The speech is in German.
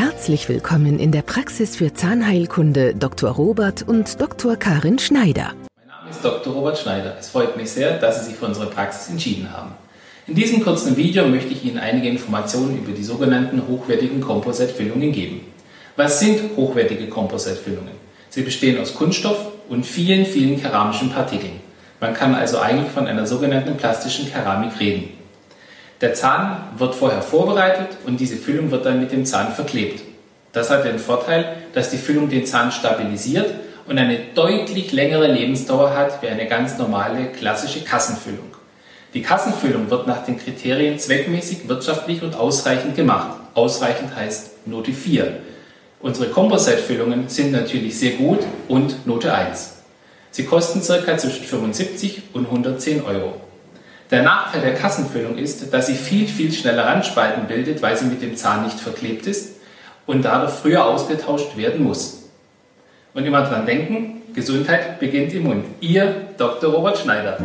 Herzlich willkommen in der Praxis für Zahnheilkunde Dr. Robert und Dr. Karin Schneider. Mein Name ist Dr. Robert Schneider. Es freut mich sehr, dass Sie sich für unsere Praxis entschieden haben. In diesem kurzen Video möchte ich Ihnen einige Informationen über die sogenannten hochwertigen Kompositfüllungen geben. Was sind hochwertige Kompositfüllungen? Sie bestehen aus Kunststoff und vielen, vielen keramischen Partikeln. Man kann also eigentlich von einer sogenannten plastischen Keramik reden. Der Zahn wird vorher vorbereitet und diese Füllung wird dann mit dem Zahn verklebt. Das hat den Vorteil, dass die Füllung den Zahn stabilisiert und eine deutlich längere Lebensdauer hat wie eine ganz normale klassische Kassenfüllung. Die Kassenfüllung wird nach den Kriterien zweckmäßig, wirtschaftlich und ausreichend gemacht. Ausreichend heißt Note 4. Unsere Composite-Füllungen sind natürlich sehr gut und Note 1. Sie kosten ca. zwischen 75 und 110 Euro. Der Nachteil der Kassenfüllung ist, dass sie viel, viel schneller Randspalten bildet, weil sie mit dem Zahn nicht verklebt ist und dadurch früher ausgetauscht werden muss. Und immer dran denken, Gesundheit beginnt im Mund. Ihr Dr. Robert Schneider.